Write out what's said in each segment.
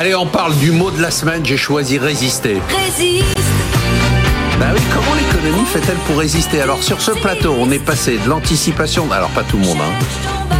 Allez, on parle du mot de la semaine. J'ai choisi résister. Résiste. Bah oui, comment l'économie fait-elle pour résister? Alors sur ce plateau, on est passé de l'anticipation, alors pas tout le monde, hein,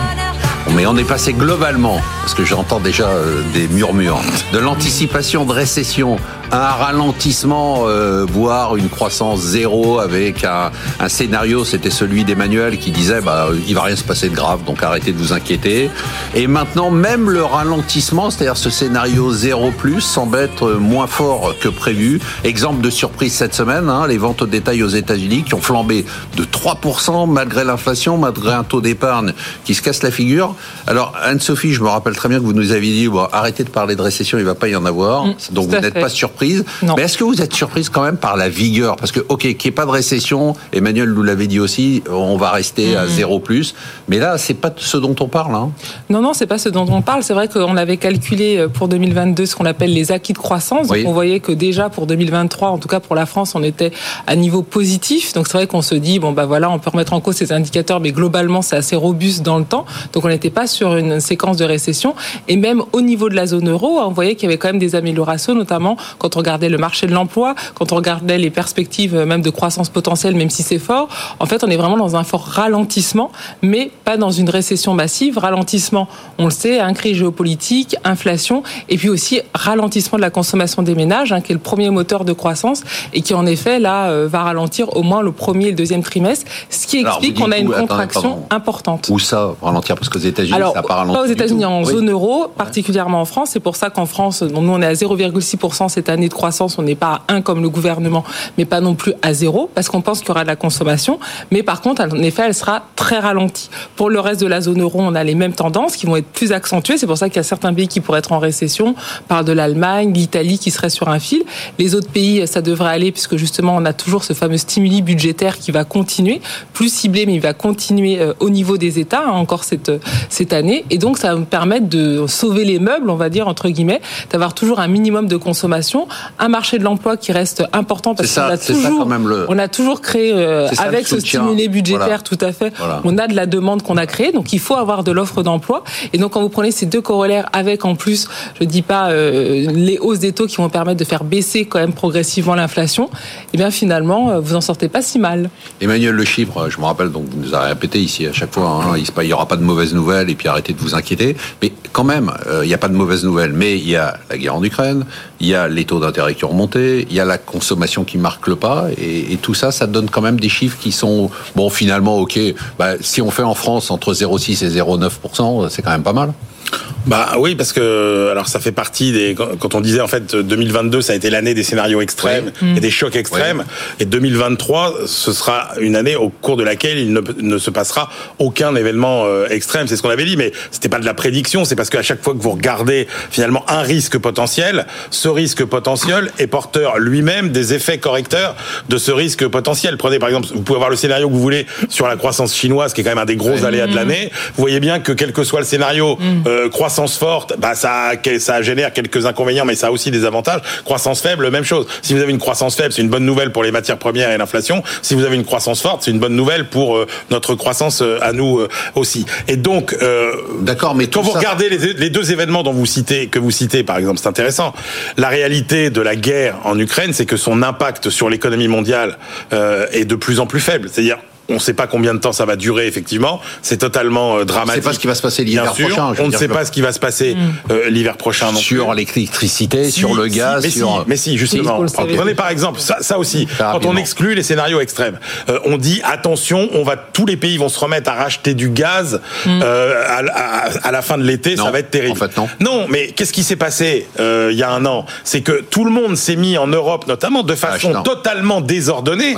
mais on est passé globalement, parce que j'entends déjà euh, des murmures, de l'anticipation de récession un ralentissement, euh, voire une croissance zéro avec un, scénario, c'était celui d'Emmanuel qui disait bah il va rien se passer de grave, donc arrêtez de vous inquiéter. Et maintenant, même le ralentissement, c'est-à-dire ce scénario zéro plus, semble être moins fort que prévu. Exemple de surprise cette semaine, hein, les ventes au détail aux États-Unis qui ont flambé de 3% malgré l'inflation, malgré un taux d'épargne qui se casse la figure. Alors Anne-Sophie, je me rappelle très bien que vous nous aviez dit bon, arrêtez de parler de récession, il va pas y en avoir, mm, donc vous n'êtes pas surpris mais est-ce que vous êtes surprise quand même par la vigueur? Parce que, ok, qu'il n'y ait pas de récession, Emmanuel nous l'avait dit aussi, on va rester à mhm. zéro plus. Mais là, c'est pas ce dont on parle. Hein. Non, non, c'est pas ce dont on parle. C'est vrai qu'on avait calculé euh, pour 2022 ce qu'on appelle les acquis de croissance. Donc on voyait que déjà pour 2023, en tout cas pour la France, on était à niveau positif. Donc c'est vrai qu'on se dit, bon, bah voilà, on peut remettre en cause ces indicateurs, mais globalement, c'est assez robuste dans le temps. Donc on n'était pas sur une séquence de récession. Et même au niveau de la zone euro, on voyait qu'il y avait quand même des améliorations, notamment quand on regardait le marché de l'emploi, quand on regardait les perspectives euh, même de croissance potentielle, même si c'est fort, en fait, on est vraiment dans un fort ralentissement, mais pas dans une récession massive. Ralentissement, on le sait, un crise géopolitique, inflation, et puis aussi ralentissement de la consommation des ménages, hein, qui est le premier moteur de croissance, et qui en effet, là, euh, va ralentir au moins le premier et le deuxième trimestre, ce qui explique qu'on a une contraction importante. Où ça, ralentir? Parce qu'aux États-Unis, ça n'a pas ralenti. Pas aux États-Unis, en zone euro, particulièrement en France. C'est pour ça qu'en France, nous, on est à 0,6% cette année de croissance, on n'est pas à 1 comme le gouvernement, mais pas non plus à 0, parce qu'on pense qu'il y aura de la consommation. Mais par contre, en effet, elle sera très ralentie. Pour le reste de la zone euro, on a les mêmes tendances qui vont être plus accentuées. C'est pour ça qu'il y a certains pays qui pourraient être en récession. On parle de l'Allemagne, l'Italie qui serait sur un fil. Les autres pays, ça devrait aller, puisque justement, on a toujours ce fameux stimuli budgétaire qui va continuer, plus ciblé, mais il va continuer euh, au niveau des États, hein, encore cette, cette année. Et donc, ça va me permettre de sauver les meubles, on va dire, entre guillemets, d'avoir toujours un minimum de consommation, un marché de l'emploi qui reste important parce qu'on a toujours, on a toujours créé euh, avec ce stimulé budgétaire, tout à fait. On a de la demande qu'on a créée, donc il faut avoir de l'offre d'emploi. Et donc quand vous prenez ces deux corollaires avec en plus, je dis pas euh, les hausses des taux qui vont permettre de faire baisser quand même progressivement l'inflation, et eh bien finalement euh, vous en sortez pas si mal. Emmanuel Le Chiffre, je me rappelle donc vous nous avez répété ici à chaque fois, hein, il n'y aura pas de mauvaises nouvelles et puis arrêtez de vous inquiéter. Mais quand même, il n'y a pas de mauvaises nouvelles. Mais il y a la guerre en Ukraine, il y a les taux d'intérêt qui ont remonté, il y a la consommation qui marque le pas, et, tout ça, ça donne quand même des chiffres qui sont, bon, finalement, ok, bah, si on fait en France entre 0,6 et 0,9%, c'est quand même pas mal. Bah oui, parce que alors ça fait partie des quand on disait en fait 2022 ça a été l'année des scénarios extrêmes et des chocs extrêmes. Et 2023 ce sera une année au cours de laquelle il ne, ne se passera aucun événement euh, extrême, c'est ce qu'on avait dit mais c'était pas de la prédiction, c'est parce qu'à chaque fois que vous regardez finalement un risque potentiel, ce risque potentiel est porteur lui-même des effets correcteurs de ce risque potentiel. Prenez par exemple, vous pouvez avoir le scénario que vous voulez sur la croissance chinoise qui est quand même un des gros aléas de l'année. Vous voyez bien que quel que soit le scénario mm. euh, croissance forte, bah ça, ça génère quelques inconvénients, mais ça a aussi des avantages. Croissance faible, même chose. Si vous avez une croissance faible, c'est une bonne nouvelle pour les matières premières et l'inflation. Si vous avez une croissance forte, c'est une bonne nouvelle pour euh, notre croissance euh, à nous euh, aussi. Et donc, d'accord, mais quand vous regardez les, les, deux événements dont vous citez, que vous citez par exemple, c'est intéressant. La réalité de la guerre en Ukraine, c'est que son impact sur l'économie mondiale est de plus en plus faible. C'est-à-dire on ne sait pas combien de temps ça va durer, effectivement. C'est totalement euh, dramatique. On ne sait pas ce qui va se passer l'hiver prochain. On ne sait pas ce qui va se passer mm. euh, l'hiver prochain. Non sur l'électricité, sur le gaz, mais sur. Si, mais si, justement. Prenez par exemple ça, aussi. quand on exclut les scénarios extrêmes, euh, on dit attention, on va tous les pays vont se remettre à racheter du gaz mm. à, la fin de l'été, ça va être terrible. En fait, non. Non, mais qu'est-ce qui s'est passé il y a un an? C'est que tout le monde s'est mis en Europe, notamment de façon totalement désordonnée,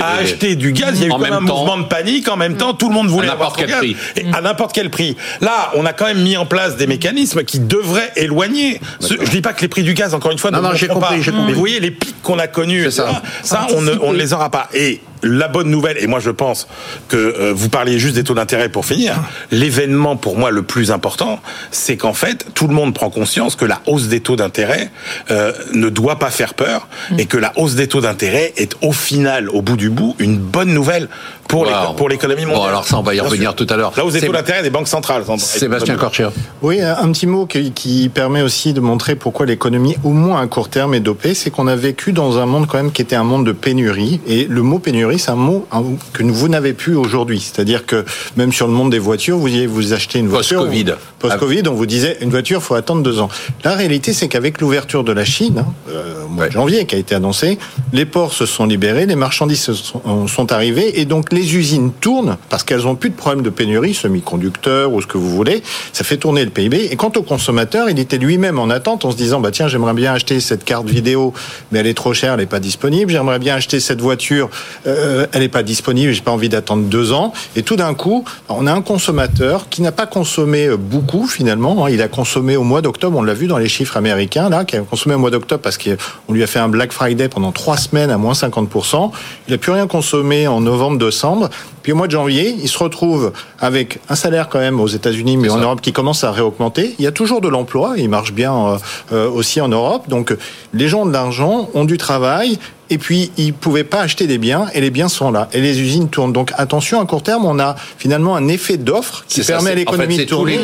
à acheter du gaz. Il y a eu quand même un mouvement de panique. En même temps, tout le monde voulait à n'importe quel prix. à n'importe quel prix. Là, on a quand même mis en place des mécanismes qui devraient éloigner. Je je dis pas que les prix du gaz, encore une fois, non, ne non, j'ai compris, Mais vous voyez les pics qu'on a connus, ça, ça on, ne, on ne les aura pas. Et la bonne nouvelle, et moi je pense que euh, vous parliez juste des taux d'intérêt pour finir, l'événement pour moi le plus important, c'est qu'en fait, tout le monde prend conscience que la hausse des taux d'intérêt euh, ne doit pas faire peur, mm. et que la hausse des taux d'intérêt est au final, au bout du bout, une bonne nouvelle pour pour l'économie mondiale. Bon, alors ça, on va y revenir tout à l'heure. Là, hausse des taux d'intérêt des banques centrales. Sébastien Corchia. Oui, un petit mot qui, qui permet aussi de montrer pourquoi l'économie, au moins à court terme, est dopée, c'est qu'on a vécu dans un monde quand même qui était un monde de pénurie, et le mot pénurie, c'est un mot que vous n'avez plus aujourd'hui. C'est-à-dire que même sur le monde des voitures, vous vous achetez une voiture. Post-Covid. Post-Covid, on vous disait une voiture, faut attendre deux ans. La réalité, c'est qu'avec l'ouverture de la Chine, hein, euh, au mois de janvier, qui a été annoncé, les ports se sont libérés, les marchandises sont, sont arrivées, et donc les usines tournent parce qu'elles ont plus de problème de pénurie, semi-conducteurs ou ce que vous voulez. Ça fait tourner le PIB. Et quant au consommateur, il était lui-même en attente en se disant, bah tiens, j'aimerais bien acheter cette carte vidéo, mais elle est trop chère, elle n'est pas disponible. J'aimerais bien acheter cette voiture, euh, elle n'est pas disponible, j'ai pas envie d'attendre deux ans. Et tout d'un coup, on a un consommateur qui n'a pas consommé beaucoup finalement. Hein. Il a consommé au mois d'octobre, on l'a vu dans les chiffres américains là, qui a consommé au mois d'octobre parce qu'on lui a fait un Black Friday pendant trois semaines à moins 50%. Il n'a plus rien consommé en novembre-décembre. Puis au mois de janvier, il se retrouve avec un salaire quand même aux États-Unis, mais en Europe qui commence à réaugmenter. Il y a toujours de l'emploi, il marche bien euh, euh, aussi en Europe. Donc les gens de l'argent ont du travail, et puis ils pouvaient pas acheter des biens et les biens sont là et les usines tournent. Donc attention, à court terme, on a finalement un effet d'offre qui permet à l'économie de tourner,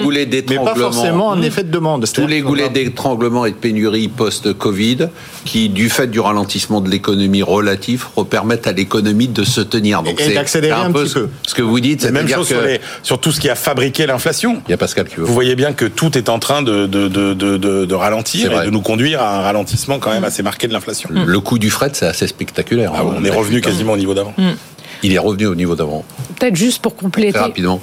mais pas forcément un effet de demande. Tous les goulets d'étranglement et de pénurie post-Covid qui, du fait du ralentissement de l'économie relatif, permettent à l'économie de se tenir. Donc et d'accélérer un, petit peu. Ce que vous dites, c'est même chose sur, sur, tout ce qui a fabriqué l'inflation. Il y a Pascal qui veut. Vous voyez bien que tout est en train de, de, de, de, ralentir et de nous conduire à un ralentissement quand même assez marqué de l'inflation. Le coût du fret, c'est assez spectaculaire. Ah, on est revenu quasiment au niveau d'avant. Mm. Il est revenu au niveau d'avant. Peut-être juste pour compléter. rapidement.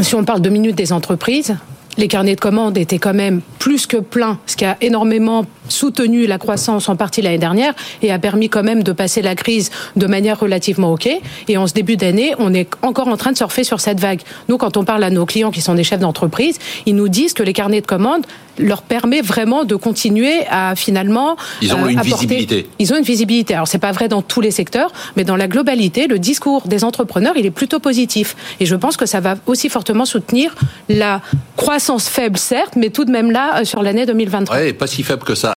Si on parle de minutes des entreprises, les carnets de commandes étaient quand même plus que pleins, ce qui a énormément soutenu la croissance en partie l'année dernière et a permis quand même de passer la crise de manière relativement OK. Et en ce début d'année, on est encore en train de surfer sur cette vague. Nous, quand on parle à nos clients qui sont des chefs d'entreprise, ils nous disent que les carnets de commandes leur permet vraiment de continuer à finalement ils ont euh, une visibilité. Ils ont une visibilité. Alors c'est pas vrai dans tous les secteurs, mais dans la globalité, le discours des entrepreneurs il est plutôt positif. Et je pense que ça va aussi fortement soutenir la croissance faible certes, mais tout de même là euh, sur l'année 2023. Ouais, pas si faible que ça.